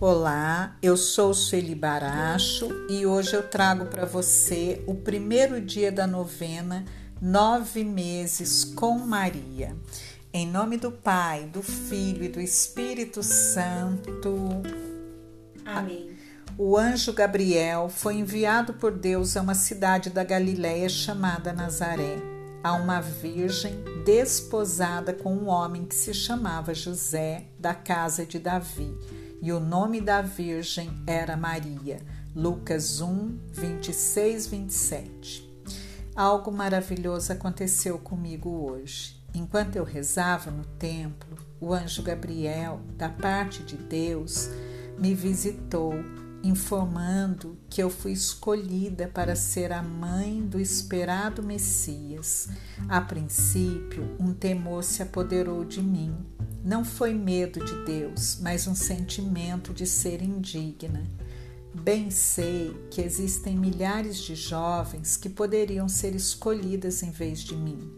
Olá, eu sou Sueli Baracho e hoje eu trago para você o primeiro dia da novena Nove Meses com Maria. Em nome do Pai, do Filho e do Espírito Santo. Amém. O anjo Gabriel foi enviado por Deus a uma cidade da Galiléia chamada Nazaré, a uma virgem desposada com um homem que se chamava José, da casa de Davi e o nome da Virgem era Maria. Lucas 1, 26, 27. Algo maravilhoso aconteceu comigo hoje. Enquanto eu rezava no templo, o anjo Gabriel, da parte de Deus, me visitou, informando que eu fui escolhida para ser a mãe do esperado Messias. A princípio, um temor se apoderou de mim não foi medo de Deus, mas um sentimento de ser indigna. Bem sei que existem milhares de jovens que poderiam ser escolhidas em vez de mim,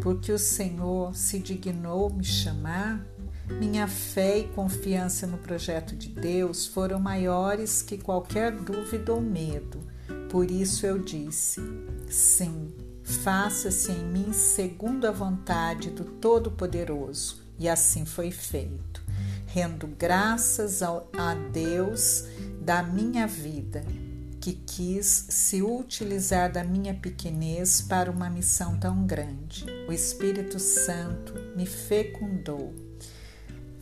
porque o Senhor se dignou me chamar. Minha fé e confiança no projeto de Deus foram maiores que qualquer dúvida ou medo. Por isso eu disse: sim, faça-se em mim segundo a vontade do Todo-Poderoso e assim foi feito. Rendo graças ao, a Deus da minha vida, que quis se utilizar da minha pequenez para uma missão tão grande. O Espírito Santo me fecundou.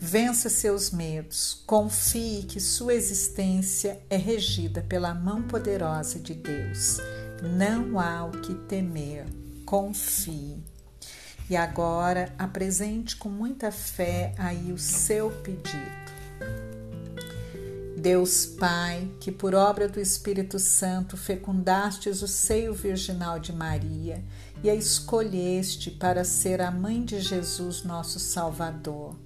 Vença seus medos, confie que sua existência é regida pela mão poderosa de Deus. Não há o que temer, confie. E agora apresente com muita fé aí o seu pedido. Deus Pai, que por obra do Espírito Santo fecundastes o seio virginal de Maria e a escolheste para ser a mãe de Jesus, nosso Salvador.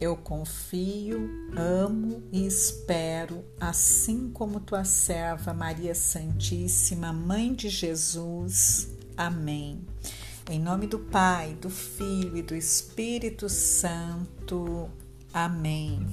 Eu confio, amo e espero, assim como tua serva Maria Santíssima, Mãe de Jesus. Amém. Em nome do Pai, do Filho e do Espírito Santo. Amém.